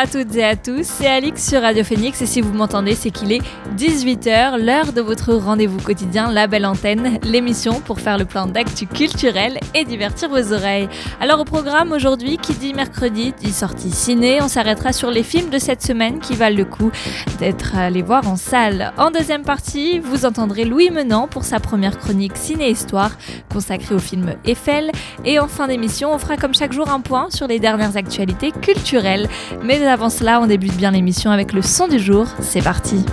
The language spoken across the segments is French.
À toutes et à tous, c'est Alix sur Radio Phoenix et si vous m'entendez, c'est qu'il est 18h, l'heure de votre rendez-vous quotidien La Belle Antenne, l'émission pour faire le plan d'actu culturel et divertir vos oreilles. Alors au programme aujourd'hui, qui dit mercredi, dit sortie ciné, on s'arrêtera sur les films de cette semaine qui valent le coup d'être allés voir en salle. En deuxième partie, vous entendrez Louis Menant pour sa première chronique ciné-histoire consacrée au film Eiffel et en fin d'émission, on fera comme chaque jour un point sur les dernières actualités culturelles. Avant cela, on débute bien l'émission avec le son du jour. C'est parti.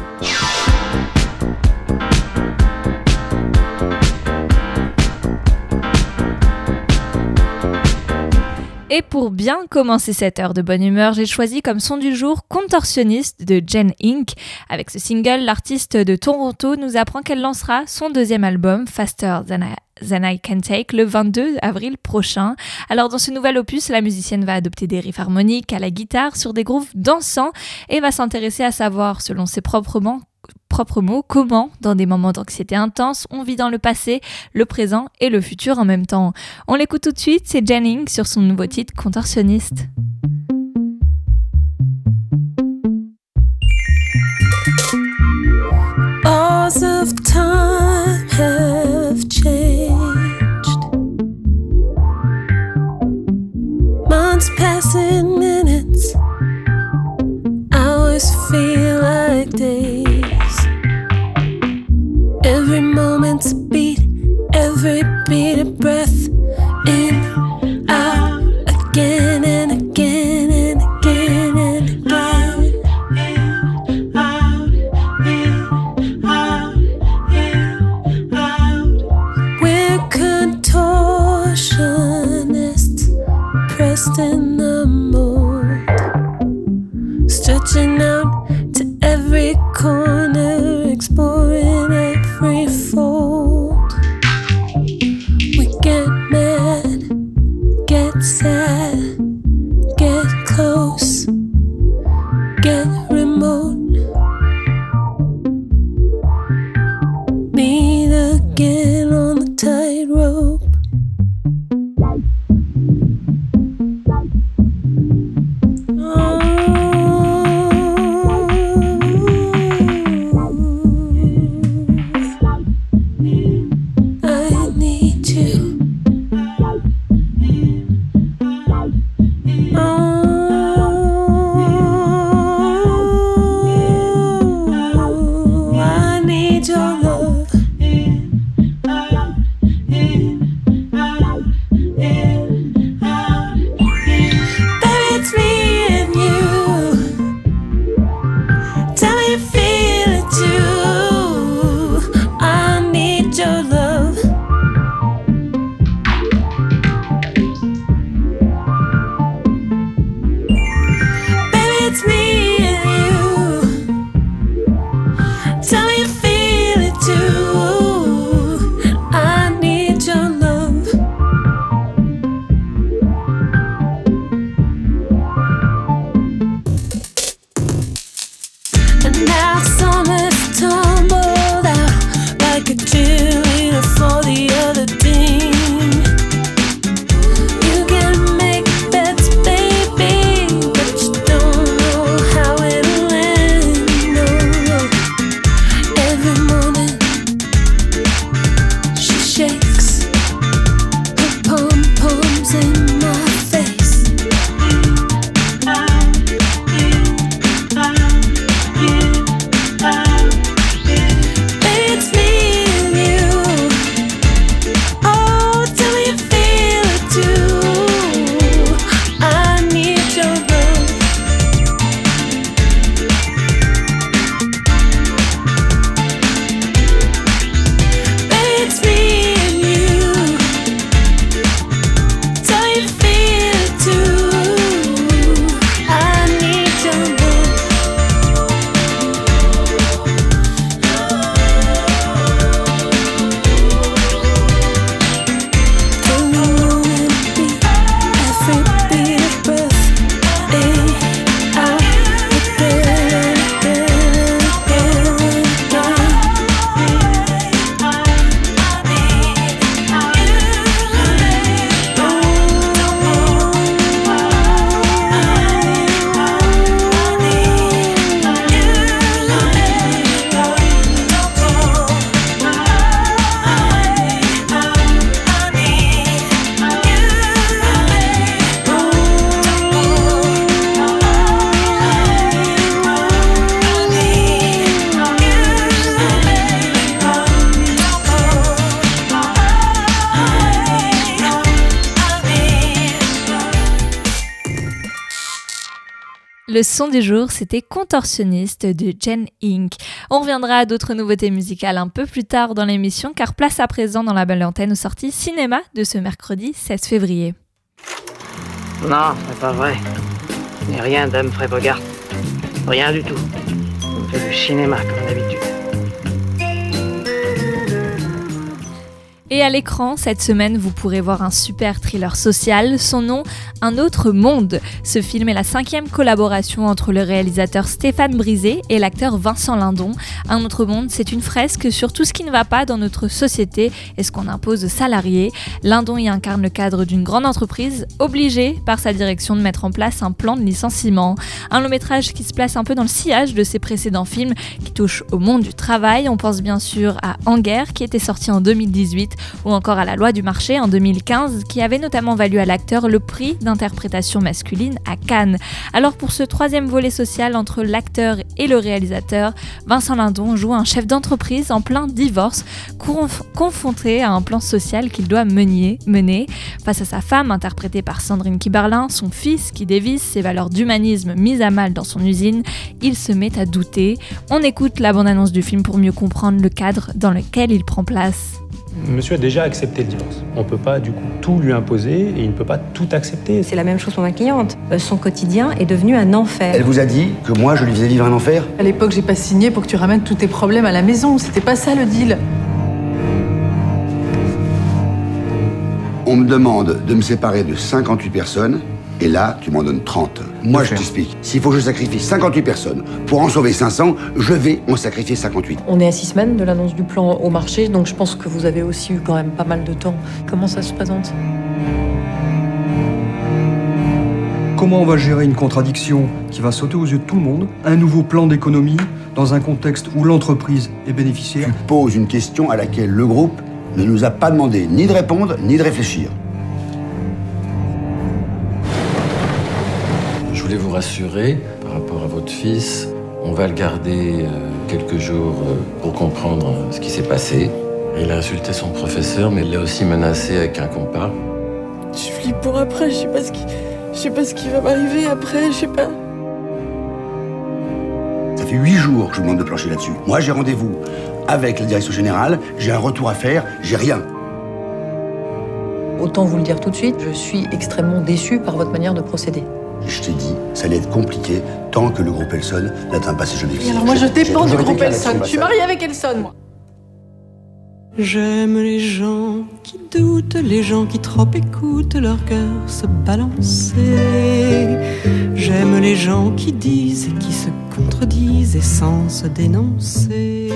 Et pour bien commencer cette heure de bonne humeur, j'ai choisi comme son du jour Contorsionniste de Jen Inc. Avec ce single, l'artiste de Toronto nous apprend qu'elle lancera son deuxième album, Faster Than I, Than I Can Take, le 22 avril prochain. Alors dans ce nouvel opus, la musicienne va adopter des riffs harmoniques à la guitare sur des grooves dansants et va s'intéresser à savoir, selon ses propres mots, comment, dans des moments d'anxiété intense, on vit dans le passé, le présent et le futur en même temps. On l'écoute tout de suite, c'est Jennings sur son nouveau titre Contorsionniste. Passing, le son du jour, c'était Contorsionniste de Jen Inc. On reviendra à d'autres nouveautés musicales un peu plus tard dans l'émission, car place à présent dans la belle antenne aux sorties cinéma de ce mercredi 16 février. Non, c'est pas vrai. Mais rien d'Humphrey Bogart. Rien du tout. On fait du cinéma comme d'habitude. Et à l'écran, cette semaine, vous pourrez voir un super thriller social, son nom Un autre monde. Ce film est la cinquième collaboration entre le réalisateur Stéphane Brisé et l'acteur Vincent Lindon. Un autre monde, c'est une fresque sur tout ce qui ne va pas dans notre société et ce qu'on impose aux salariés. Lindon y incarne le cadre d'une grande entreprise, obligée par sa direction de mettre en place un plan de licenciement. Un long métrage qui se place un peu dans le sillage de ses précédents films qui touchent au monde du travail. On pense bien sûr à En guerre qui était sorti en 2018 ou encore à la loi du marché en 2015 qui avait notamment valu à l'acteur le prix d'interprétation masculine à Cannes. Alors pour ce troisième volet social entre l'acteur et le réalisateur, Vincent Lindon joue un chef d'entreprise en plein divorce, confronté à un plan social qu'il doit mener, mener face à sa femme interprétée par Sandrine Kiberlin, son fils qui dévisse ses valeurs d'humanisme mises à mal dans son usine, il se met à douter. On écoute la bande-annonce du film pour mieux comprendre le cadre dans lequel il prend place. Monsieur a déjà accepté le divorce. On ne peut pas du coup tout lui imposer et il ne peut pas tout accepter. C'est la même chose pour ma cliente. Euh, son quotidien est devenu un enfer. Elle vous a dit que moi je lui faisais vivre un enfer? À l'époque, j'ai pas signé pour que tu ramènes tous tes problèmes à la maison. C'était pas ça le deal. On me demande de me séparer de 58 personnes et là, tu m'en donnes 30. Moi, je t'explique. S'il faut que je sacrifie 58 personnes pour en sauver 500, je vais en sacrifier 58. On est à six semaines de l'annonce du plan au marché, donc je pense que vous avez aussi eu quand même pas mal de temps. Comment ça se présente? Comment on va gérer une contradiction qui va sauter aux yeux de tout le monde Un nouveau plan d'économie dans un contexte où l'entreprise est bénéficiaire? Tu poses une question à laquelle le groupe ne nous a pas demandé ni de répondre ni de réfléchir. Voulais vous rassurer par rapport à votre fils. On va le garder euh, quelques jours euh, pour comprendre euh, ce qui s'est passé. Il a insulté son professeur, mais il l'a aussi menacé avec un compas. Je flippe pour après, je sais pas ce qui, je sais pas ce qui va m'arriver après, je sais pas. Ça fait huit jours que je vous demande de plancher là-dessus. Moi, j'ai rendez-vous avec la direction générale, j'ai un retour à faire, j'ai rien. Autant vous le dire tout de suite, je suis extrêmement déçue par votre manière de procéder. Je t'ai dit, ça allait être compliqué tant que le groupe Elson n'atteint pas ses objectifs. Et alors moi, je dépends du groupe Elson. Je suis ma mariée avec Elson, moi. J'aime les gens qui doutent, les gens qui trop écoutent leur cœur se balancer. J'aime les gens qui disent et qui se contredisent et sans se dénoncer.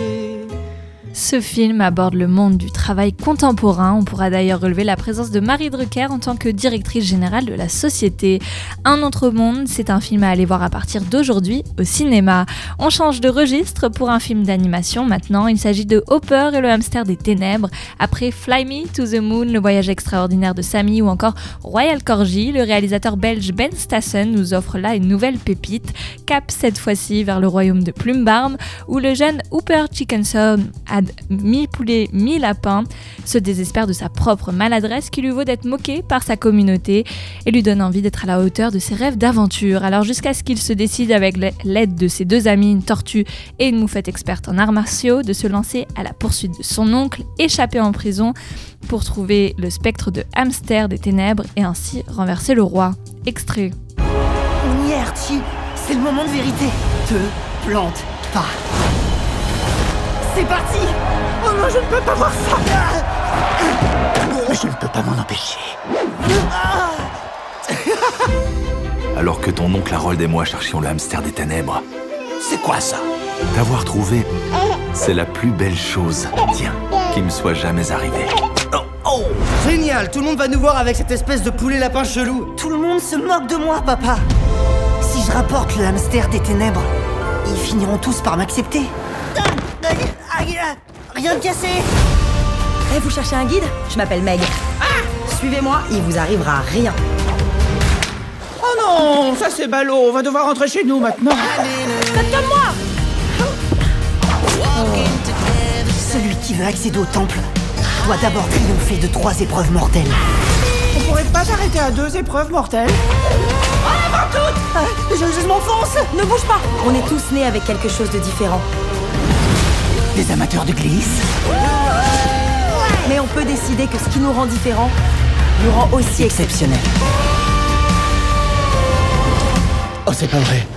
Ce film aborde le monde du travail contemporain. On pourra d'ailleurs relever la présence de Marie Drucker en tant que directrice générale de la société. Un autre monde, c'est un film à aller voir à partir d'aujourd'hui au cinéma. On change de registre pour un film d'animation maintenant. Il s'agit de Hopper et le hamster des ténèbres. Après Fly Me to the Moon, le voyage extraordinaire de Sammy ou encore Royal Corgi, le réalisateur belge Ben Stassen nous offre là une nouvelle pépite. Cap cette fois-ci vers le royaume de Plumbarm où le jeune Hooper Chickenson a mi-poulet, mi-lapin, se désespère de sa propre maladresse qui lui vaut d'être moqué par sa communauté et lui donne envie d'être à la hauteur de ses rêves d'aventure. Alors jusqu'à ce qu'il se décide avec l'aide de ses deux amis, une tortue et une moufette experte en arts martiaux, de se lancer à la poursuite de son oncle, échappé en prison pour trouver le spectre de hamster des ténèbres et ainsi renverser le roi. Extrait. On. C'est le moment de vérité. Te plante pas. C'est parti Oh non, je ne peux pas voir ça Je ne peux pas m'en empêcher. Alors que ton oncle Harold et moi cherchions le hamster des ténèbres, C'est quoi ça? T'avoir trouvé, c'est la plus belle chose, tiens, qui me soit jamais arrivée. Oh Génial Tout le monde va nous voir avec cette espèce de poulet lapin chelou. Tout le monde se moque de moi, papa. Si je rapporte le hamster des ténèbres, ils finiront tous par m'accepter. Ah, ah, ah, Rien de cassé Eh, vous cherchez un guide? Je m'appelle Meg. Suivez-moi, il vous arrivera rien. Oh non Ça c'est ballot, on va devoir rentrer chez nous maintenant. Faites comme moi Celui qui veut accéder au temple doit d'abord triompher de trois épreuves mortelles. pourrait pas t'arrêter à deux épreuves mortelles? Ah, avant toutes Ah, je, je m'enfonce Ne bouge pas On est tous nés avec quelque chose de différent. Des amateurs de glisse Mais on peut décider que ce qui nous rend différents nous rend aussi exceptionnels. Oh, c'est pas vrai.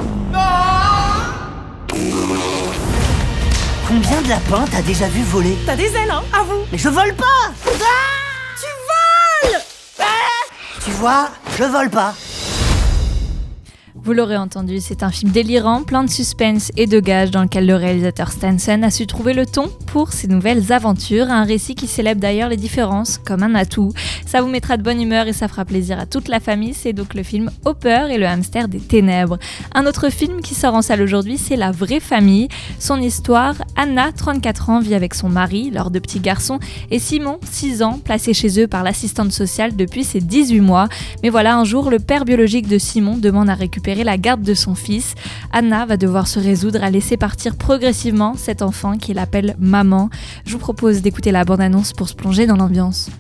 Combien de lapins t'as déjà vu voler? T'as des ailes, hein Avoue Mais je vole pas Ah Tu voles Ah Tu vois, je vole pas. Vous l'aurez entendu, c'est un film délirant, plein de suspense et de gages dans lequel le réalisateur Stanson a su trouver le ton pour ses nouvelles aventures, un récit qui célèbre d'ailleurs les différences comme un atout. Ça vous mettra de bonne humeur et ça fera plaisir à toute la famille, c'est donc le film Hopper et le hamster des ténèbres. Un autre film qui sort en salle aujourd'hui, c'est La vraie famille. Son histoire, Anna, 34 ans, vit avec son mari, leurs deux petits garçons, et Simon, 6 ans, placé chez eux par l'assistante sociale depuis ses 18 mois. Mais voilà, un jour, le père biologique de Simon demande à récupérer la garde de son fils. Anna va devoir se résoudre à laisser partir progressivement cet enfant qu'il appelle maman. Je vous propose d'écouter la bande-annonce pour se plonger dans l'ambiance.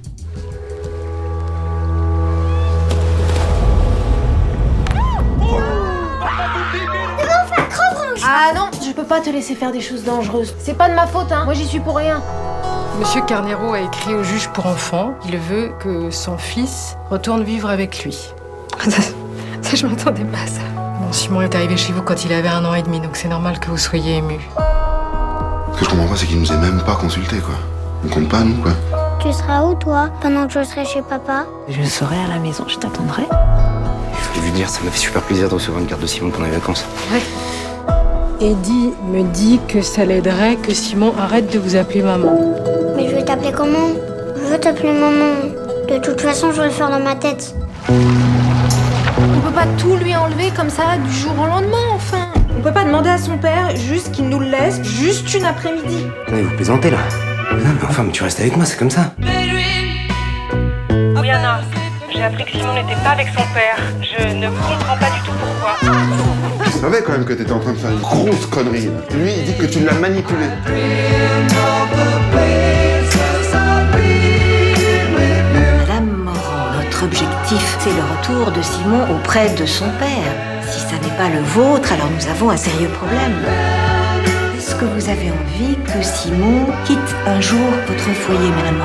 Ah non, je peux pas te laisser faire des choses dangereuses. C'est pas de ma faute, hein. Moi j'y suis pour rien. Monsieur Carnero a écrit au juge pour enfants qu'il veut que son fils retourne vivre avec lui. Ça, je m'attendais pas à ça. Bon, Simon est arrivé chez vous quand il avait un an et demi, donc c'est normal que vous soyez ému. Ce que je comprends pas, c'est qu'il nous ait même pas consulté, quoi. On compte pas, nous, quoi. Tu seras où, toi, pendant que je serai chez papa? Je serai à la maison, je t'attendrai. Je voulais lui dire, ça m'a fait super plaisir de recevoir une carte de Simon pendant les vacances. Ouais. Eddie me dit que ça l'aiderait que Simon arrête de vous appeler maman. Mais je vais t'appeler comment? Je veux t'appeler maman. De toute façon, je vais le faire dans ma tête. On peut pas tout lui enlever comme ça du jour au lendemain, enfin. On peut pas demander à son père juste qu'il nous le laisse juste une après-midi. Vous plaisantez là Non, mais enfin, mais tu restes avec moi, c'est comme ça. Oui, Anna. J'ai appris que Simon n'était pas avec son père. Je ne comprends pas du tout pourquoi. Je savais quand même que t'étais en train de faire une grosse connerie. Lui, il dit que tu l'as manipulé. Madame Morand, notre objectif, c'est le retour de Simon auprès de son père. Si ça n'est pas le vôtre, alors nous avons un sérieux problème. Est-ce que vous avez envie que Simon quitte un jour votre foyer, Madame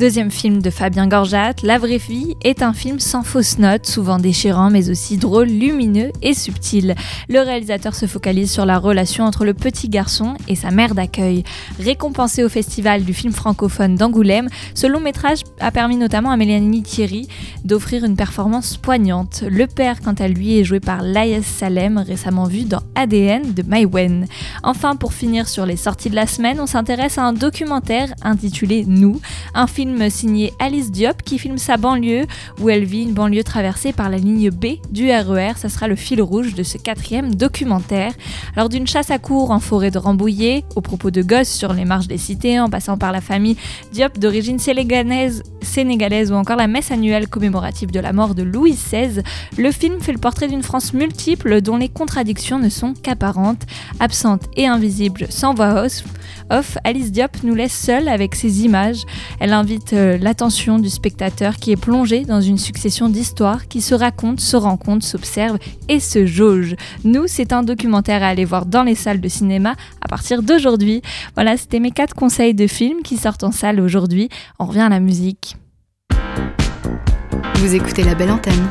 Deuxième film de Fabien Gorjat, La vraie vie est un film sans fausses notes, souvent déchirant mais aussi drôle, lumineux et subtil. Le réalisateur se focalise sur la relation entre le petit garçon et sa mère d'accueil. Récompensé au festival du film francophone d'Angoulême, ce long métrage a permis notamment à Mélanie Thierry d'offrir une performance poignante. Le père, quant à lui, est joué par Laïs Salem, récemment vu dans ADN de Maïwen. Enfin, pour finir sur les sorties de la semaine, on s'intéresse à un documentaire intitulé Nous, un film signé Alice Diop qui filme sa banlieue où elle vit une banlieue traversée par la ligne B du RER. Ça sera le fil rouge de ce quatrième documentaire. Alors d'une chasse à cours en forêt de Rambouillet, au propos de gosses sur les marches des cités, en passant par la famille Diop d'origine sénégalaise, sénégalaise ou encore la messe annuelle commémorative de la mort de Louis XVI, le film fait le portrait d'une France multiple dont les contradictions ne sont qu'apparentes, absente et invisible sans voix off. Off, Alice Diop nous laisse seule avec ses images. Elle invite euh, l'attention du spectateur qui est plongé dans une succession d'histoires qui se racontent, se rencontrent, s'observent et se jaugent. Nous, c'est un documentaire à aller voir dans les salles de cinéma à partir d'aujourd'hui. Voilà, c'était mes quatre conseils de films qui sortent en salle aujourd'hui. On revient à la musique. Vous écoutez la belle antenne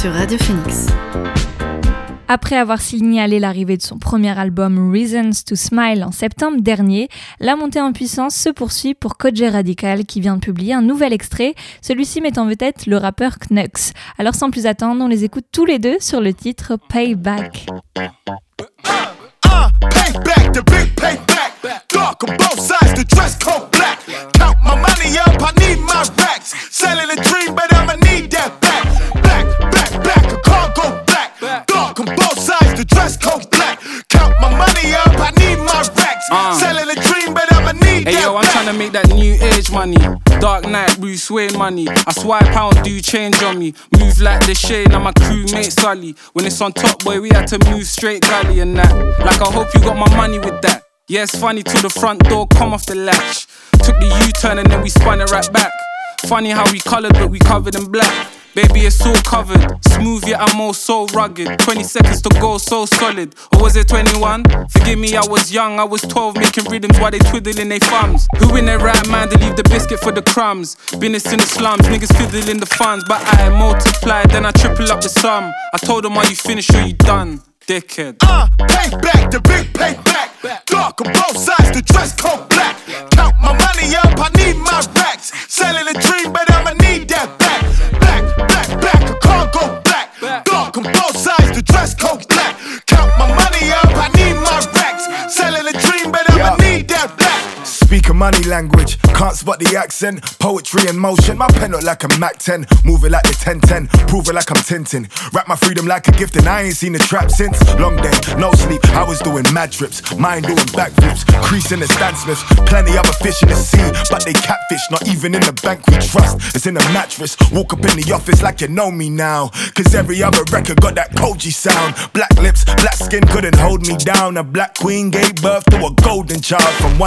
sur Radio Phoenix. Après avoir signalé l'arrivée de son premier album Reasons to Smile en septembre dernier, la montée en puissance se poursuit pour Kojé Radical qui vient de publier un nouvel extrait, celui-ci met en vedette le rappeur Knux. Alors sans plus attendre, on les écoute tous les deux sur le titre Payback. Payback, the big payback. Dark on both sides, the dress code black. Count my money up, I need my racks. Selling a racks. Selling a dream, but I'ma need Hey that yo, I'm back. trying to make that new age money. Dark Knight, Bruce Wayne money. I swipe out, do change on me. Move like the shade, now my crewmate Sully. When it's on top, boy, we had to move straight gully and that. Like I hope you got my money with that. Yeah, it's funny till the front door come off the latch. Took the U-turn and then we spun it right back. Funny how we colored, but we covered in black. Baby, it's all covered. Smooth, yet I'm all so rugged. 20 seconds to go, so solid. Or was it 21? Forgive me, I was young. I was 12, making rhythms while they twiddling their thumbs. Who in their right mind to leave the biscuit for the crumbs? Business in the slums, niggas fiddling the funds. But I multiply, then I triple up the sum. I told them, are you finished or you done? Dickhead. Uh, payback, the big payback. Dark on both sides, the dress code black. Count my money up, I need my racks. Selling a dream, but I'ma need that back. Back, back, back, a car go black. Dark on both sides, the dress code black. Money language, can't spot the accent. Poetry in motion, my pen look like a Mac 10. Move it like the 1010, prove it like I'm Tintin. Wrap my freedom like a gift, and I ain't seen the trap since. Long day, no sleep, I was doing mad trips. mind doing backflips, crease in the Stan Smiths. Plenty other fish in the sea, but they catfish. Not even in the bank we trust, it's in the mattress. Walk up in the office like you know me now. Cause every other record got that Koji sound. Black lips, black skin couldn't hold me down. A black queen gave birth to a golden child from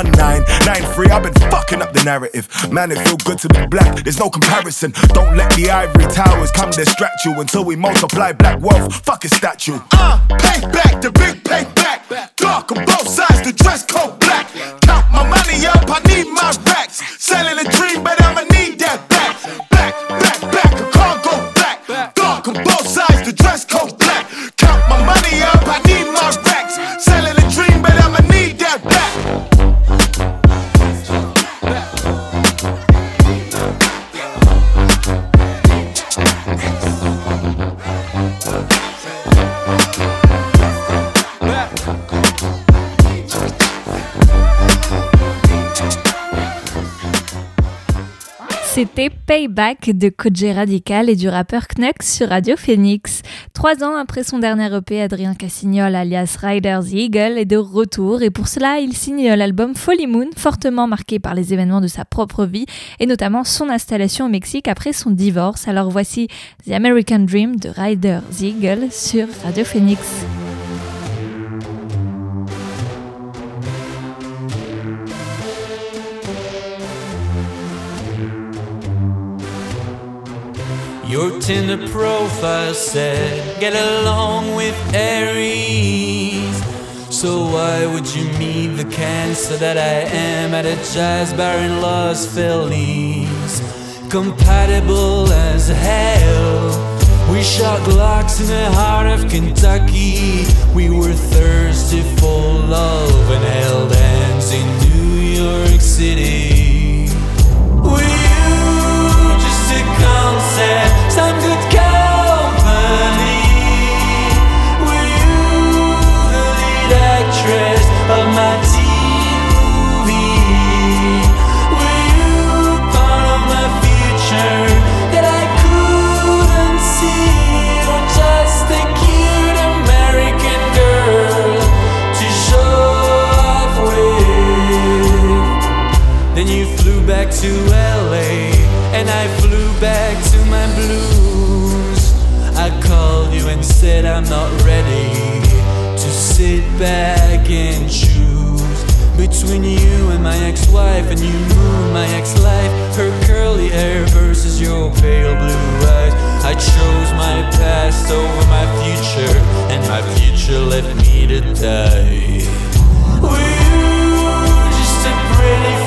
1993. I've been fucking up the narrative. Man, it feel good to be black, there's no comparison. Don't let the ivory towers come distract you until we multiply black wealth. Fuck a statue. Uh, payback, the big payback. Dark on both sides, the dress code black. Count my money up, I need my racks. Selling a dream, but I'ma need that C'était Payback de Koji Radical et du rappeur Knux sur Radio Phoenix. Trois ans après son dernier EP, Adrien Cassignol, alias Rider the Eagle, est de retour et pour cela, il signe l'album Folly Moon, fortement marqué par les événements de sa propre vie et notamment son installation au Mexique après son divorce. Alors voici The American Dream de Rider the Eagle sur Radio Phoenix. Your Tinder profile said, get along with Aries. So why would you meet the cancer that I am at a jazz bar in Los Feliz? Compatible as hell. We shot Glocks in the heart of Kentucky. We were thirsty for love and held hands in New York City. To LA, and I flew back to my blues. I called you and said I'm not ready to sit back and choose between you and my ex-wife and you moon my ex-life. Her curly hair versus your pale blue eyes. I chose my past over my future, and my future left me to die. Were you just a pretty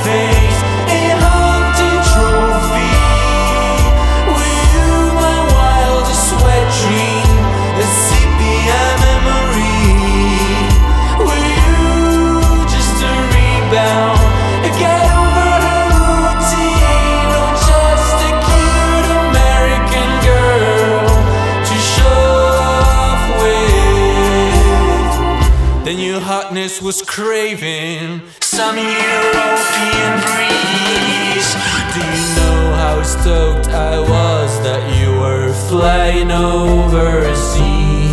your was craving some European breeze. Do you know how stoked I was that you were flying overseas?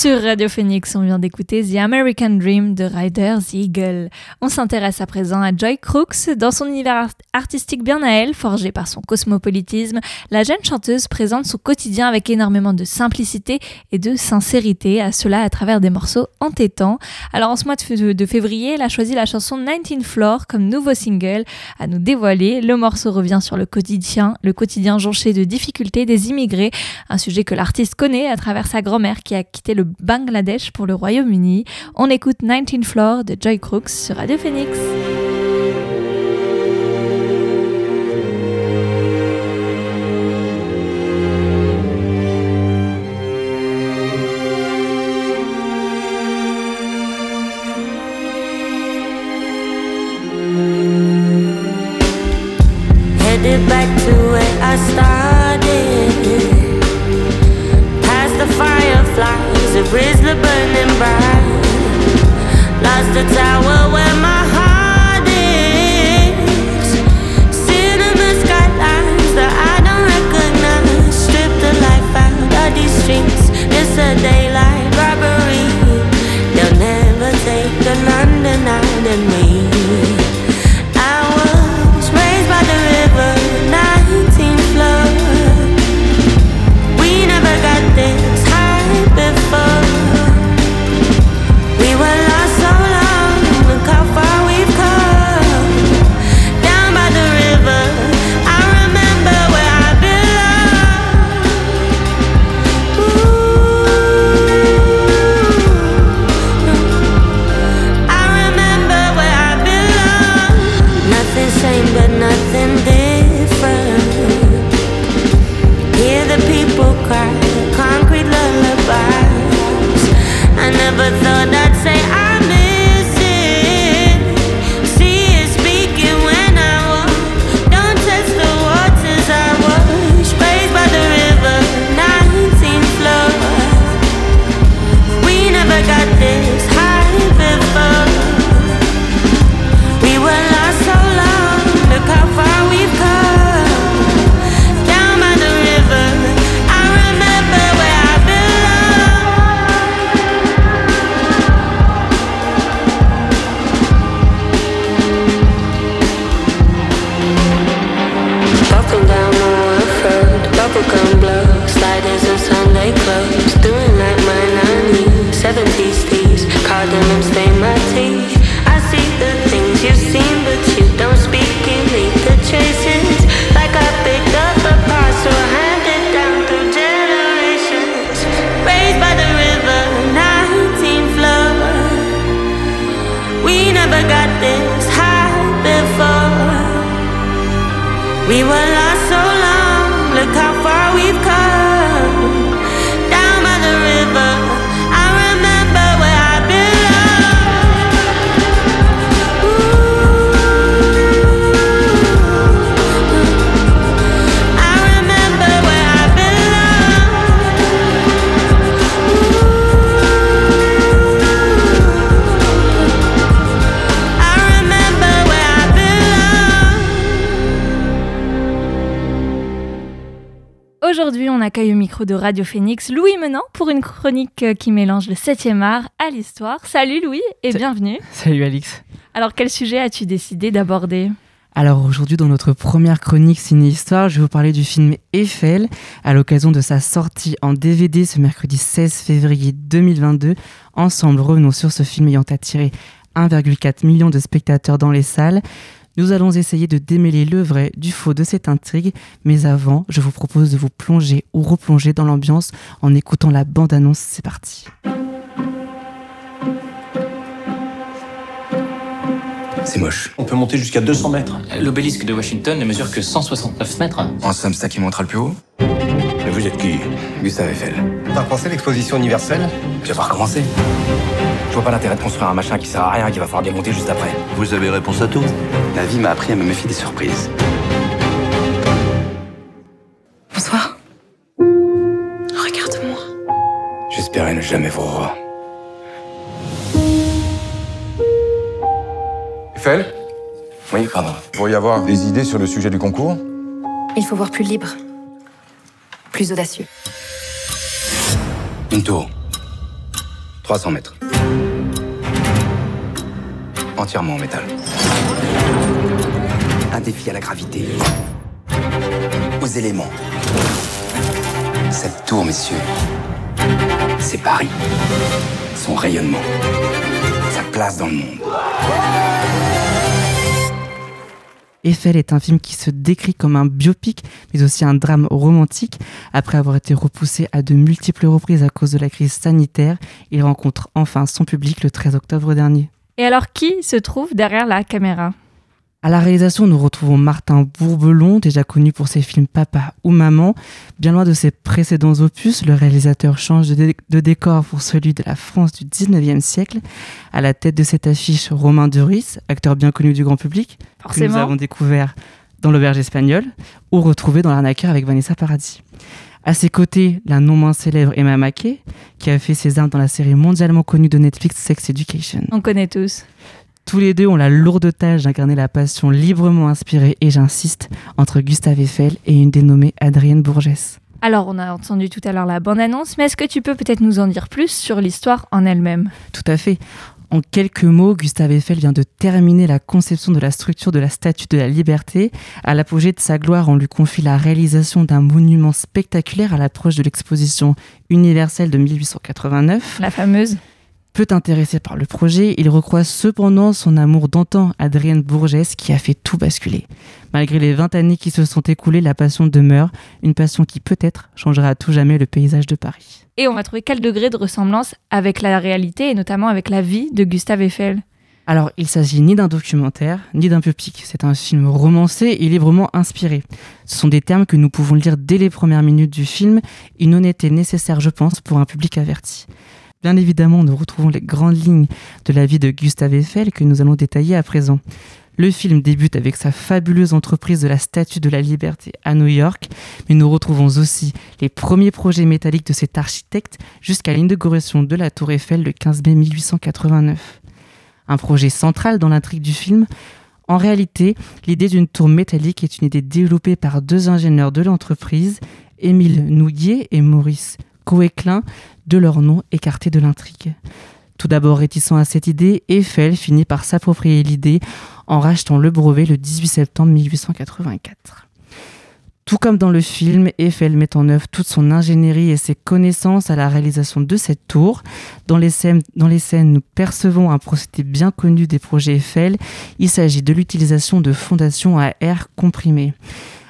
Sur Radio Phoenix, on vient d'écouter The American Dream de Riders Eagle. On s'intéresse à présent à Joy Crooks. Dans son univers artistique bien à elle, forgé par son cosmopolitisme, la jeune chanteuse présente son quotidien avec énormément de simplicité et de sincérité, à cela à travers des morceaux entêtants. Alors en ce mois de février, elle a choisi la chanson 19 Floor comme nouveau single à nous dévoiler. Le morceau revient sur le quotidien, le quotidien jonché de difficultés des immigrés, un sujet que l'artiste connaît à travers sa grand-mère qui a quitté le Bangladesh pour le Royaume-Uni. On écoute 19 Floor de Joy Crooks sur Radio Phoenix. De Radio Phoenix Louis Menant pour une chronique euh, qui mélange le 7e art à l'histoire. Salut Louis et bienvenue. Salut Alix. Alors, quel sujet as-tu décidé d'aborder? Alors aujourd'hui, dans notre première chronique ciné-histoire, je vais vous parler du film Eiffel, à l'occasion de sa sortie en DVD ce mercredi 16 février 2022. Ensemble, revenons sur ce film ayant attiré 1,4 million de spectateurs dans les salles. Nous allons essayer de démêler le vrai du faux de cette intrigue, mais avant, je vous propose de vous plonger ou replonger dans l'ambiance en écoutant la bande-annonce. C'est parti. C'est moche. On peut monter jusqu'à 200 mètres. L'obélisque de Washington ne mesure que 169 mètres. En somme, c'est ça qui montera le plus haut. Mais vous êtes qui? Gustave Eiffel. T'as pensé l'exposition universelle? Je vais pas recommencer. Vois pas l'intérêt de construire un machin qui sert à rien et qui va falloir démonter juste après. Vous avez réponse à tout La vie m'a appris à me méfier des surprises. Bonsoir. Regarde-moi. J'espérais ne jamais vous revoir. Eiffel Oui, pardon. Vous pourriez avoir des idées sur le sujet du concours Il faut voir plus libre. Plus audacieux. Une tour. 300 mètres. Entièrement en métal. Un défi à la gravité. Aux éléments. Cette tour, messieurs, c'est Paris. Son rayonnement. Sa place dans le monde. Eiffel est un film qui se décrit comme un biopic, mais aussi un drame romantique. Après avoir été repoussé à de multiples reprises à cause de la crise sanitaire, il rencontre enfin son public le 13 octobre dernier. Et alors, qui se trouve derrière la caméra? À la réalisation, nous retrouvons Martin Bourbelon, déjà connu pour ses films Papa ou Maman. Bien loin de ses précédents opus, le réalisateur change de, de décor pour celui de la France du 19e siècle. À la tête de cette affiche, Romain Duris, acteur bien connu du grand public, Forcément. que nous avons découvert dans L'Auberge espagnole, ou retrouvé dans L'arnaqueur avec Vanessa Paradis. À ses côtés, la non moins célèbre Emma Mackey, qui a fait ses armes dans la série mondialement connue de Netflix Sex Education. On connaît tous. Tous les deux ont la lourde tâche d'incarner la passion librement inspirée, et j'insiste, entre Gustave Eiffel et une dénommée Adrienne Bourgès. Alors, on a entendu tout à l'heure la bande-annonce, mais est-ce que tu peux peut-être nous en dire plus sur l'histoire en elle-même? Tout à fait. En quelques mots, Gustave Eiffel vient de terminer la conception de la structure de la Statue de la Liberté. À l'apogée de sa gloire, on lui confie la réalisation d'un monument spectaculaire à l'approche de l'exposition universelle de 1889. La fameuse peu intéressé par le projet, il recroise cependant son amour d'antan, Adrienne Bourgès, qui a fait tout basculer. Malgré les 20 années qui se sont écoulées, la passion demeure, une passion qui peut-être changera à tout jamais le paysage de Paris. Et on va trouver quel degré de ressemblance avec la réalité et notamment avec la vie de Gustave Eiffel alors, il s'agit ni d'un documentaire, ni d'un biopic. C'est un film romancé et librement inspiré. Ce sont des termes que nous pouvons lire dès les premières minutes du film, une honnêteté nécessaire, je pense, pour un public averti. Bien évidemment, nous retrouvons les grandes lignes de la vie de Gustave Eiffel que nous allons détailler à présent. Le film débute avec sa fabuleuse entreprise de la Statue de la Liberté à New York, mais nous retrouvons aussi les premiers projets métalliques de cet architecte jusqu'à l'inauguration de la Tour Eiffel le 15 mai 1889. Un projet central dans l'intrigue du film, en réalité, l'idée d'une tour métallique est une idée développée par deux ingénieurs de l'entreprise, Émile Nouguier et Maurice Coéclin, de leur nom écartés de l'intrigue. Tout d'abord réticent à cette idée, Eiffel finit par s'approprier l'idée en rachetant le brevet le 18 septembre 1884. Tout comme dans le film, Eiffel met en œuvre toute son ingénierie et ses connaissances à la réalisation de cette tour. Dans les scènes nous percevons un procédé bien connu des projets Eiffel. Il s'agit de l'utilisation de fondations à air comprimé.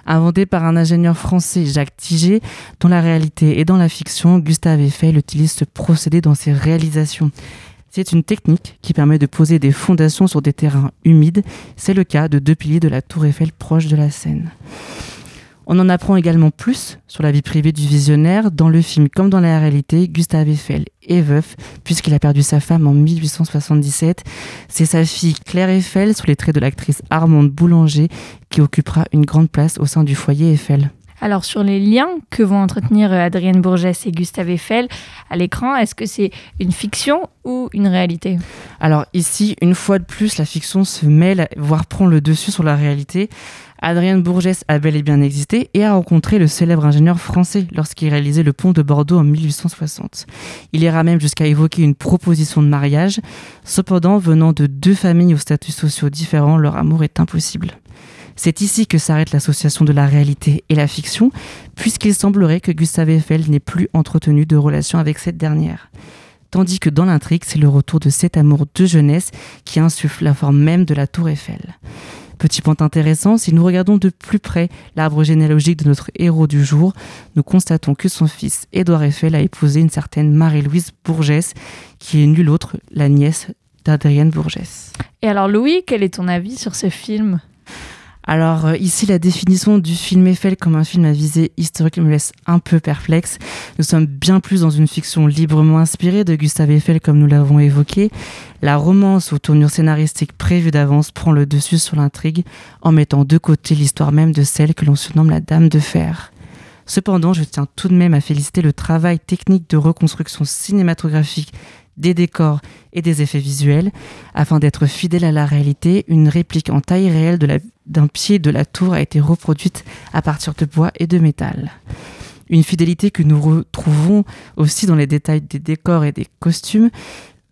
Inventé par un ingénieur français, Jacques Tiget, dans la réalité et dans la fiction, Gustave Eiffel utilise ce procédé dans ses réalisations. C'est une technique qui permet de poser des fondations sur des terrains humides. C'est le cas de deux piliers de la tour Eiffel proche de la Seine. On en apprend également plus sur la vie privée du visionnaire. Dans le film comme dans la réalité, Gustave Eiffel est veuf puisqu'il a perdu sa femme en 1877. C'est sa fille Claire Eiffel, sous les traits de l'actrice Armande Boulanger, qui occupera une grande place au sein du foyer Eiffel. Alors sur les liens que vont entretenir euh, Adrienne Bourgès et Gustave Eiffel à l'écran, est-ce que c'est une fiction ou une réalité? Alors ici, une fois de plus, la fiction se mêle, voire prend le dessus sur la réalité. Adrienne Bourgès a bel et bien existé et a rencontré le célèbre ingénieur français lorsqu'il réalisait le pont de Bordeaux en 1860. Il ira même jusqu'à évoquer une proposition de mariage. Cependant, venant de deux familles aux statuts sociaux différents, leur amour est impossible. C'est ici que s'arrête l'association de la réalité et la fiction, puisqu'il semblerait que Gustave Eiffel n'ait plus entretenu de relation avec cette dernière. Tandis que dans l'intrigue, c'est le retour de cet amour de jeunesse qui insuffle la forme même de la tour Eiffel. Petit point intéressant, si nous regardons de plus près l'arbre généalogique de notre héros du jour, nous constatons que son fils Édouard Eiffel a épousé une certaine Marie-Louise Bourgès, qui est nulle autre la nièce d'Adrienne Bourgès. Et alors Louis, quel est ton avis sur ce film? Alors euh, ici, la définition du film Eiffel comme un film à visée historique me laisse un peu perplexe. Nous sommes bien plus dans une fiction librement inspirée de Gustave Eiffel comme nous l'avons évoqué. La romance aux tournures scénaristiques prévues d'avance prend le dessus sur l'intrigue en mettant de côté l'histoire même de celle que l'on surnomme la Dame de Fer. Cependant, je tiens tout de même à féliciter le travail technique de reconstruction cinématographique des décors et des effets visuels. Afin d'être fidèle à la réalité, une réplique en taille réelle d'un pied de la tour a été reproduite à partir de bois et de métal. Une fidélité que nous retrouvons aussi dans les détails des décors et des costumes.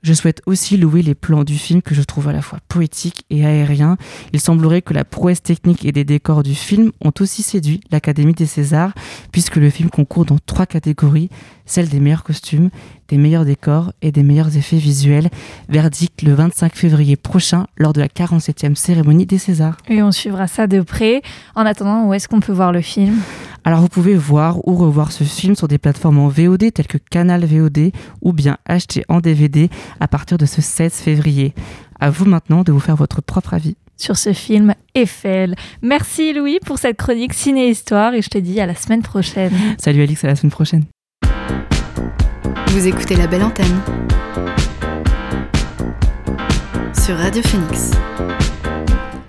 Je souhaite aussi louer les plans du film que je trouve à la fois poétiques et aériens. Il semblerait que la prouesse technique et des décors du film ont aussi séduit l'Académie des Césars, puisque le film concourt dans trois catégories, celle des meilleurs costumes, des meilleurs décors et des meilleurs effets visuels. Verdict le 25 février prochain lors de la 47e cérémonie des Césars. Et on suivra ça de près. En attendant, où est-ce qu'on peut voir le film? Alors vous pouvez voir ou revoir ce film sur des plateformes en VOD telles que Canal VOD ou bien acheter en DVD à partir de ce 16 février. À vous maintenant de vous faire votre propre avis sur ce film Eiffel. Merci Louis pour cette chronique ciné-histoire et je te dis à la semaine prochaine. Salut Alix, à la semaine prochaine. Vous écoutez la belle antenne sur Radio Phoenix.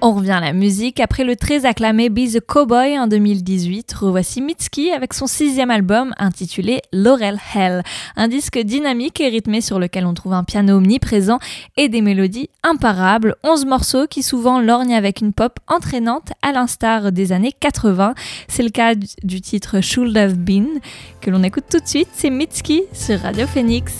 On revient à la musique. Après le très acclamé Be the Cowboy en 2018, revoici Mitski avec son sixième album intitulé Laurel Hell. Un disque dynamique et rythmé sur lequel on trouve un piano omniprésent et des mélodies imparables. 11 morceaux qui souvent lorgnent avec une pop entraînante à l'instar des années 80. C'est le cas du titre Should Have Been que l'on écoute tout de suite. C'est Mitski sur Radio Phoenix.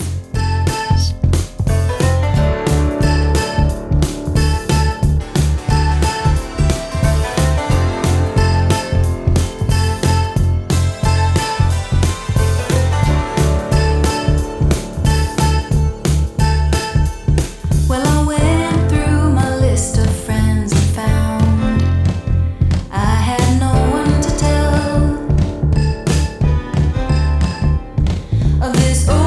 this.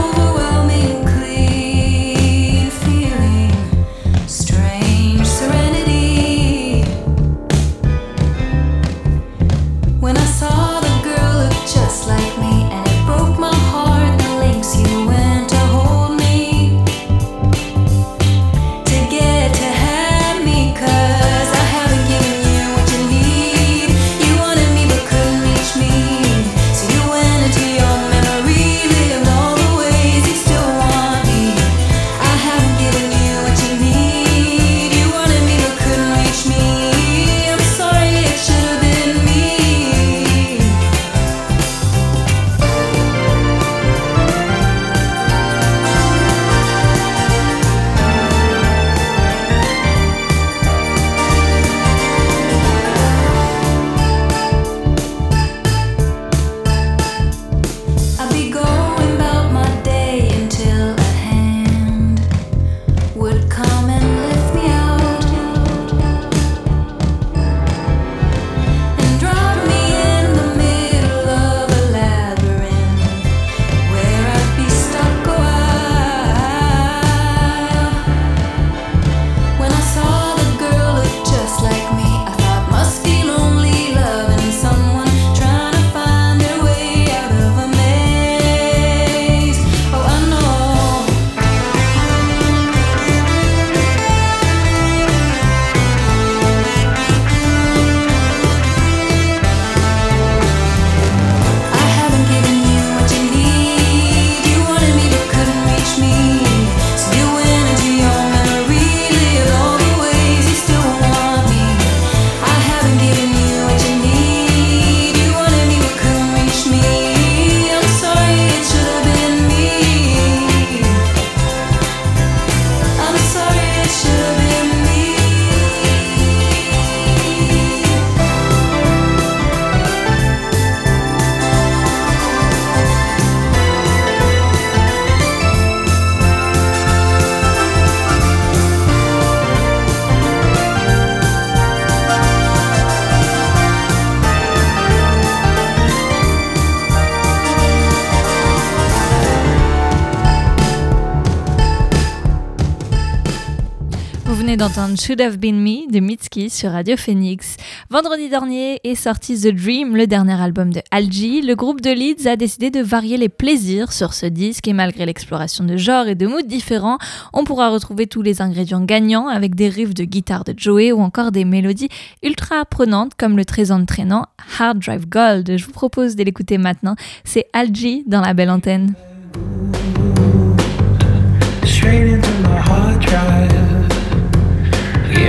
D'entendre Should Have Been Me de Mitski sur Radio Phoenix. Vendredi dernier est sorti The Dream, le dernier album de Algie. Le groupe de Leeds a décidé de varier les plaisirs sur ce disque et malgré l'exploration de genres et de moods différents, on pourra retrouver tous les ingrédients gagnants avec des riffs de guitare de Joey ou encore des mélodies ultra apprenantes comme le très entraînant Hard Drive Gold. Je vous propose de l'écouter maintenant. C'est Algie dans la belle antenne.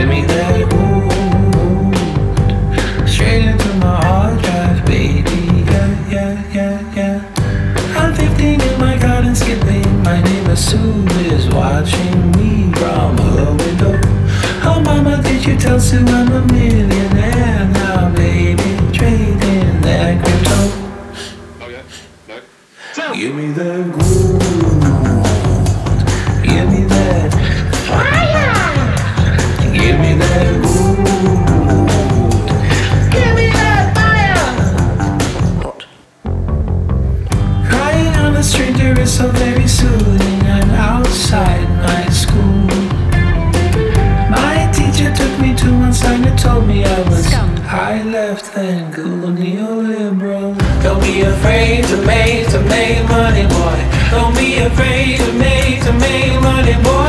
give me that ooh, straight into my hard drive, baby. Yeah, yeah, yeah, yeah. I'm 15 in my garden skipping. My neighbor Sue is watching me from her window. Oh, mama, did you tell Sue I'm a millionaire now, baby? Trading that. Oh yeah, no. Give me. so very soothing and outside my school. My teacher took me to one sign and told me I was Scum. high left and cool neoliberal. Don't be afraid to make to make money, boy. Don't be afraid to make to make money, boy.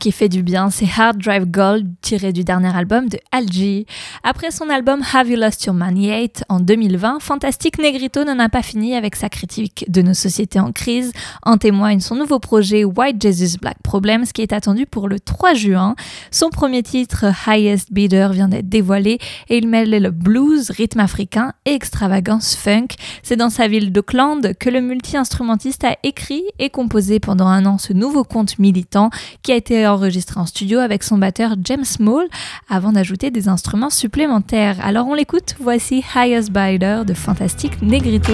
qui fait du bien, c'est Hard Drive Gold, tiré du dernier album de Algie. Après son album Have You Lost Your Money Maniate en 2020, Fantastique Negrito n'en a pas fini avec sa critique de nos sociétés en crise. En témoigne son nouveau projet White Jesus Black Problems, qui est attendu pour le 3 juin. Son premier titre, Highest Bidder, vient d'être dévoilé et il mêle le blues, rythme africain et extravagance funk. C'est dans sa ville d'Auckland que le multi-instrumentiste a écrit et composé pendant un an ce nouveau conte militant qui a été enregistré en studio avec son batteur James Small avant d'ajouter des instruments supplémentaires. Alors on l'écoute, voici Highest Bider de Fantastic Negrito.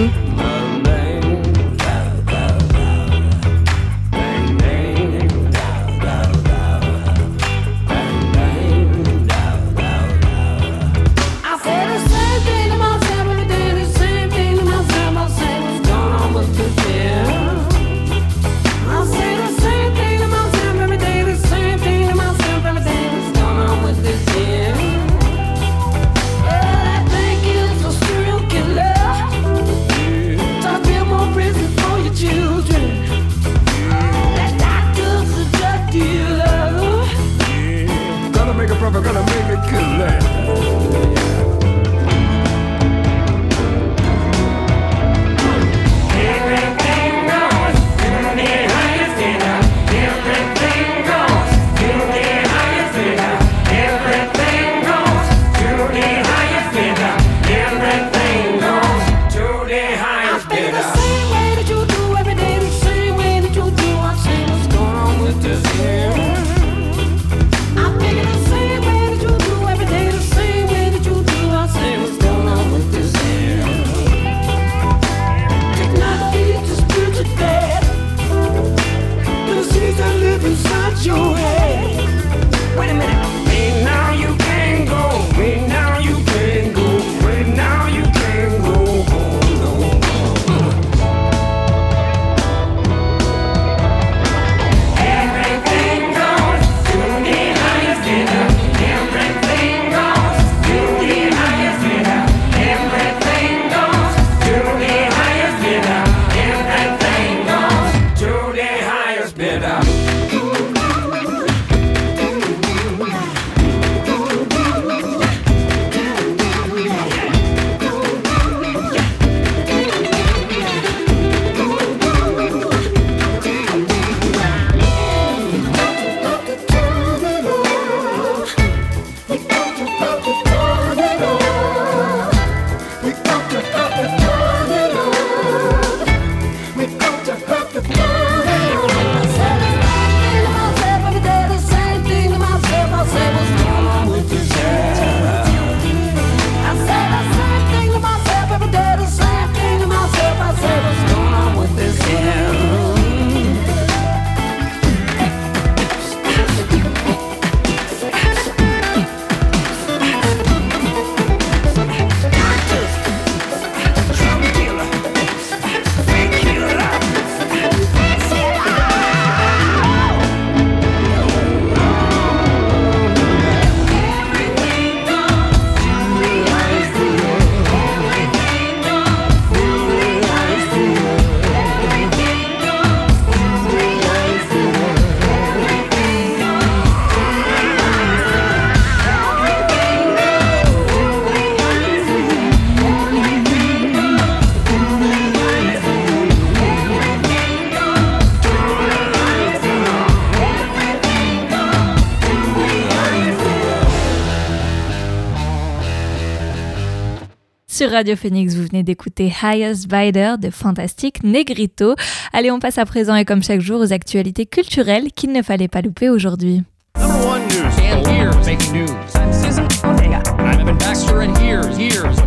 Sur Radio Phoenix, vous venez d'écouter Highest Bider de Fantastic Negrito. Allez, on passe à présent et comme chaque jour aux actualités culturelles qu'il ne fallait pas louper aujourd'hui. Number one news. And here's making news. I'm Susan Ortega. I'm Evan Baxter, and here's here's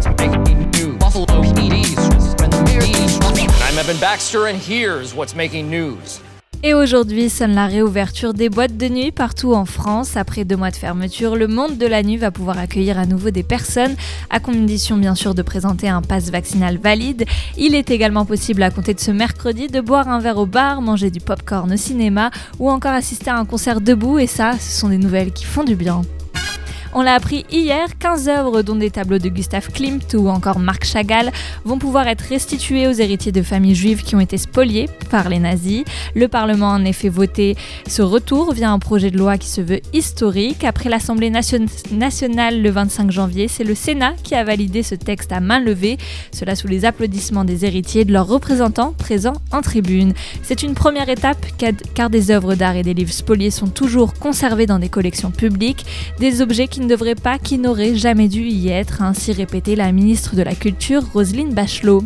what's making news. Et aujourd'hui sonne la réouverture des boîtes de nuit partout en France. Après deux mois de fermeture, le monde de la nuit va pouvoir accueillir à nouveau des personnes, à condition bien sûr de présenter un pass vaccinal valide. Il est également possible à compter de ce mercredi de boire un verre au bar, manger du popcorn au cinéma ou encore assister à un concert debout et ça, ce sont des nouvelles qui font du bien. On l'a appris hier, 15 œuvres dont des tableaux de Gustave Klimt ou encore Marc Chagall vont pouvoir être restituées aux héritiers de familles juives qui ont été spoliées par les nazis. Le Parlement a en effet voté ce retour via un projet de loi qui se veut historique. Après l'Assemblée nation nationale le 25 janvier, c'est le Sénat qui a validé ce texte à main levée, cela sous les applaudissements des héritiers et de leurs représentants présents en tribune. C'est une première étape car des œuvres d'art et des livres spoliés sont toujours conservés dans des collections publiques, des objets qui ne devrait pas, qui n'aurait jamais dû y être, ainsi répété la ministre de la Culture Roselyne Bachelot.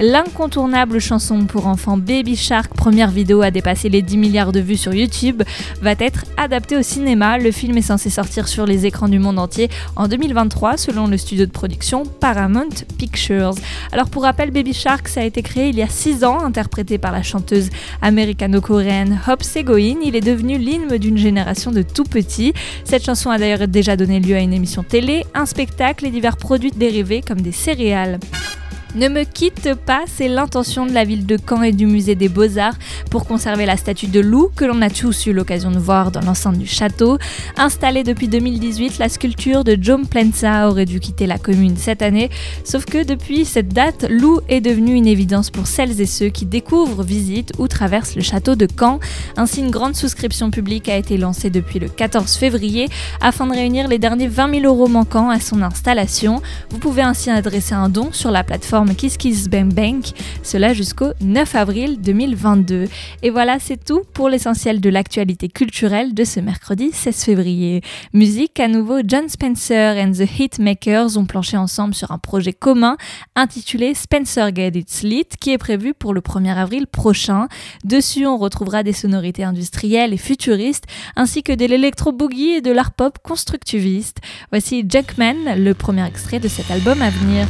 L'incontournable chanson pour enfants Baby Shark, première vidéo à dépasser les 10 milliards de vues sur YouTube, va être adaptée au cinéma. Le film est censé sortir sur les écrans du monde entier en 2023 selon le studio de production Paramount Pictures. Alors pour rappel, Baby Shark, ça a été créé il y a 6 ans, interprété par la chanteuse américano-coréenne Hop Segoin. Il est devenu l'hymne d'une génération de tout petits. Cette chanson a d'ailleurs déjà donné lieu à une émission télé, un spectacle et divers produits dérivés comme des céréales. Ne me quitte pas, c'est l'intention de la ville de Caen et du musée des Beaux-Arts pour conserver la statue de loup que l'on a tous eu l'occasion de voir dans l'enceinte du château. Installée depuis 2018, la sculpture de John Plensa aurait dû quitter la commune cette année, sauf que depuis cette date, loup est devenu une évidence pour celles et ceux qui découvrent, visitent ou traversent le château de Caen. Ainsi, une grande souscription publique a été lancée depuis le 14 février afin de réunir les derniers 20 000 euros manquants à son installation. Vous pouvez ainsi adresser un don sur la plateforme Kiss Kiss Bang Bang, cela jusqu'au 9 avril 2022. Et voilà, c'est tout pour l'essentiel de l'actualité culturelle de ce mercredi 16 février. Musique, à nouveau, John Spencer and the Hitmakers ont planché ensemble sur un projet commun intitulé Spencer Get It's Lit, qui est prévu pour le 1er avril prochain. Dessus, on retrouvera des sonorités industrielles et futuristes, ainsi que de l'électro-boogie et de l'art pop constructiviste. Voici Junkman, le premier extrait de cet album à venir.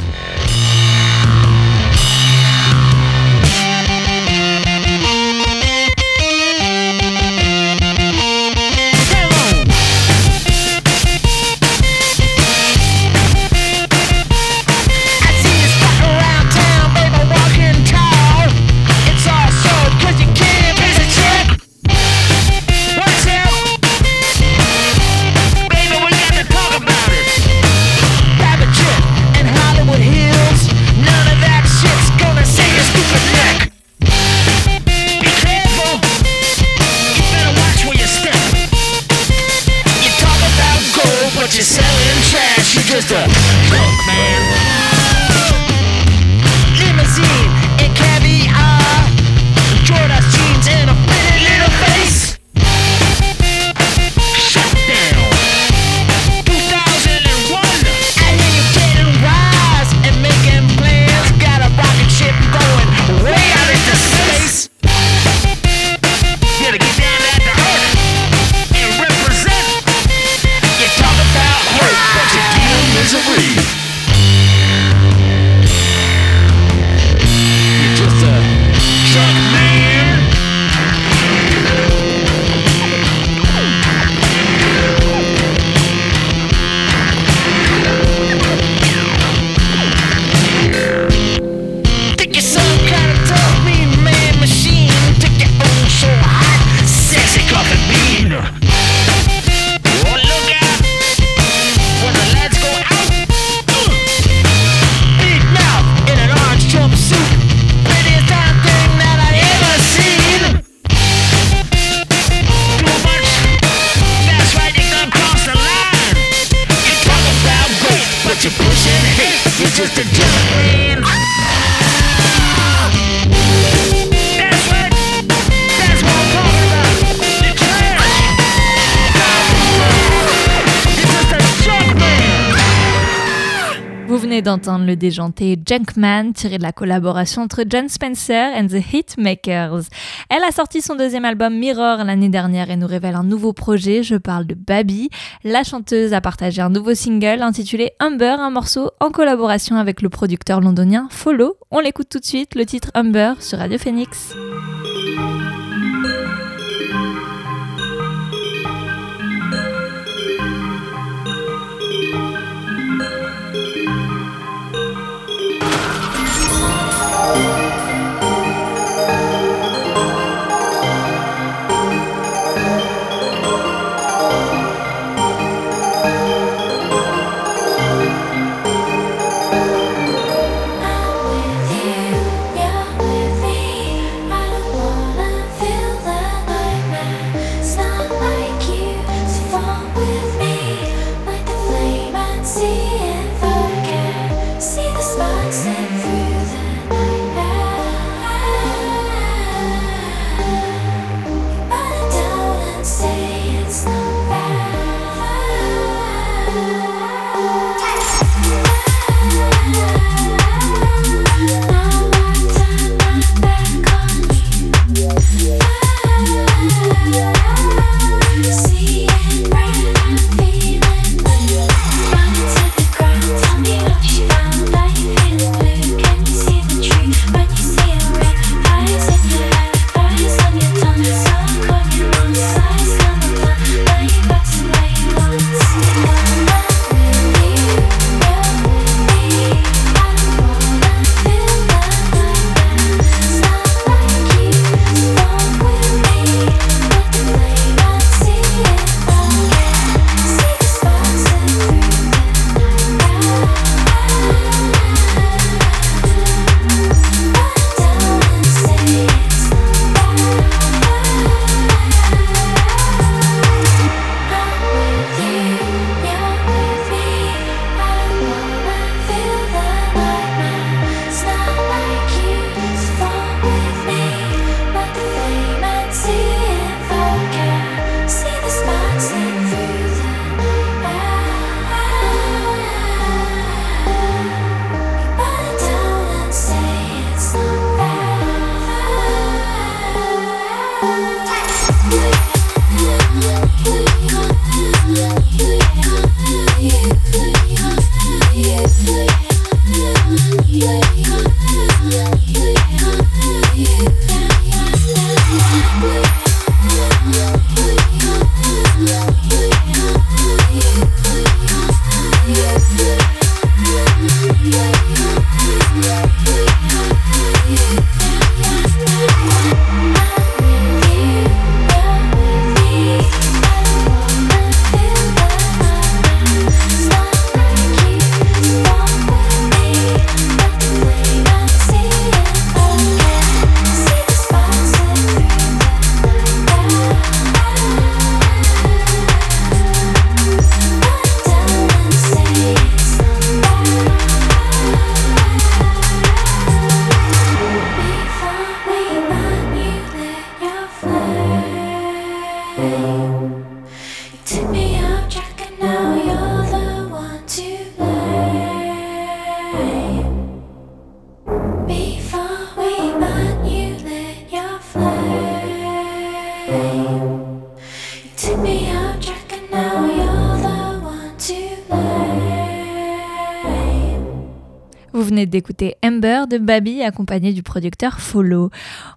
Le déjanté Junkman tiré de la collaboration entre John Spencer and the Hitmakers. Elle a sorti son deuxième album Mirror l'année dernière et nous révèle un nouveau projet. Je parle de Baby. La chanteuse a partagé un nouveau single intitulé Humber, un morceau en collaboration avec le producteur londonien Follow. On l'écoute tout de suite, le titre Humber sur Radio Phoenix. D'écouter Ember de Baby accompagné du producteur Follow.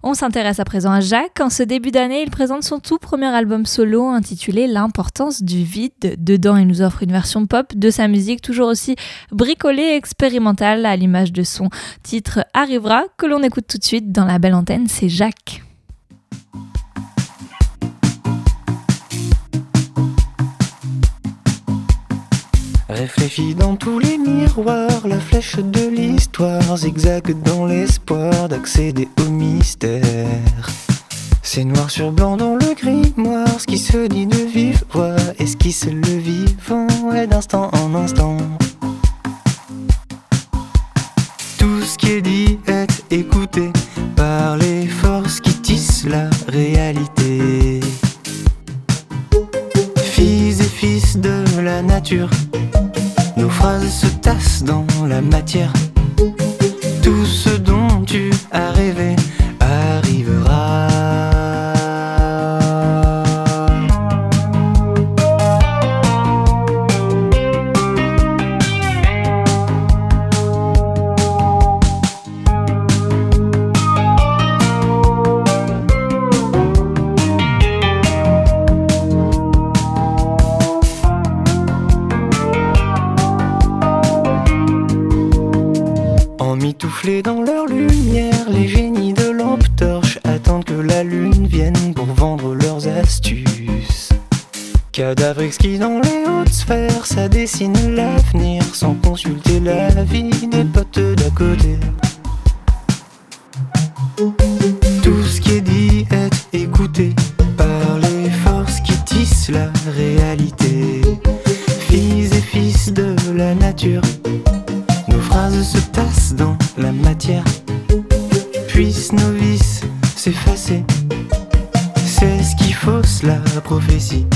On s'intéresse à présent à Jacques. En ce début d'année, il présente son tout premier album solo intitulé L'importance du vide. Dedans, il nous offre une version pop de sa musique toujours aussi bricolée et expérimentale à l'image de son titre Arrivera que l'on écoute tout de suite dans la belle antenne, c'est Jacques. Réfléchis dans tous les miroirs, la flèche de l'histoire zigzague dans l'espoir d'accéder au mystère. C'est noir sur blanc dans le grimoire, ce qui se dit de vive voix, esquisse le vivant et d'instant en instant. Tout ce qui est dit est écouté par les forces qui tissent la réalité. De la nature, nos phrases se tassent dans la matière. Tout ce dont tu as rêvé Emmitouflés dans leur lumière, les génies de lampe torche attendent que la lune vienne pour vendre leurs astuces. Cadavre exquis dans les hautes sphères, ça dessine l'avenir sans consulter la vie des potes d'à côté. Tout ce qui est dit est écouté par les forces qui tissent la réalité. Fils et fils de la nature, phrases se tassent dans la matière. Puissent nos vices s'effacer. C'est ce qui fausse la prophétie.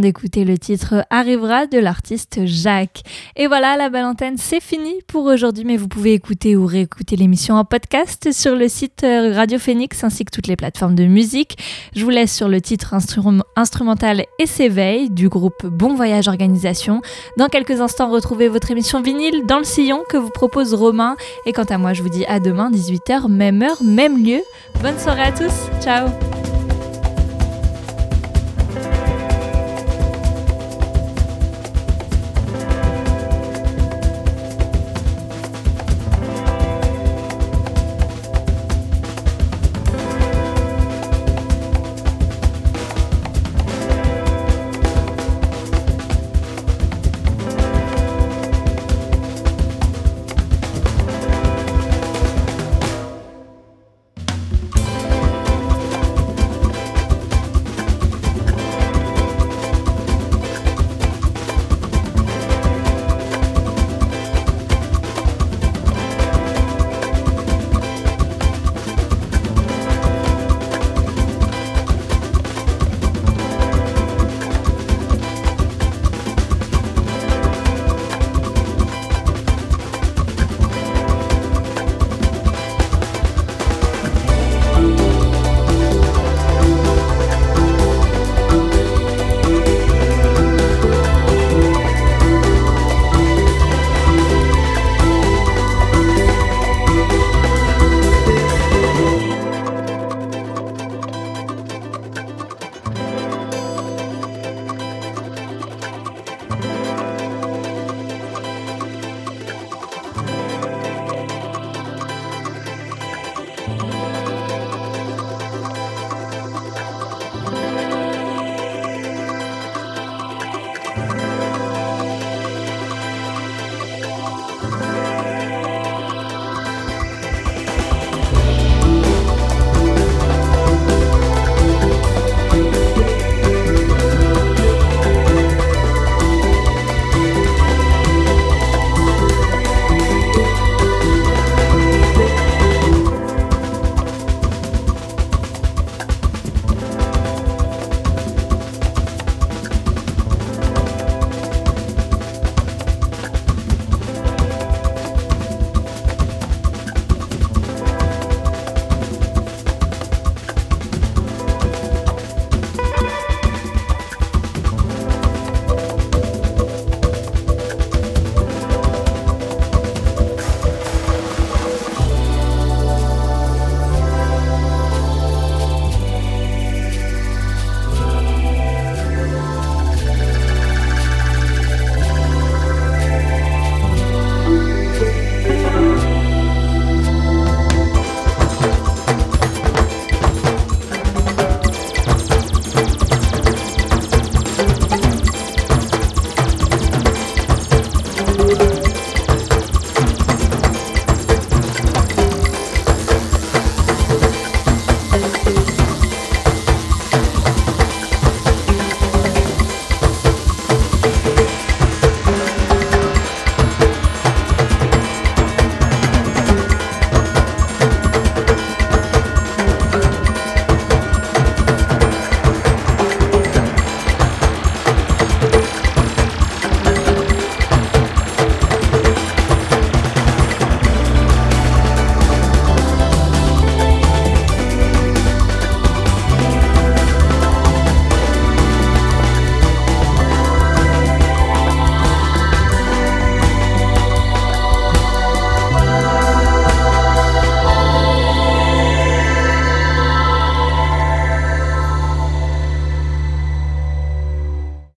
D'écouter le titre Arrivera de l'artiste Jacques. Et voilà, la belle antenne, c'est fini pour aujourd'hui, mais vous pouvez écouter ou réécouter l'émission en podcast sur le site euh, Radio Phoenix ainsi que toutes les plateformes de musique. Je vous laisse sur le titre instrum- instrumental Et s'éveille du groupe Bon Voyage Organisation. Dans quelques instants, retrouvez votre émission vinyle dans le sillon que vous propose Romain. Et quant à moi, je vous dis à demain, 18h, même heure, même lieu. Bonne soirée à tous. Ciao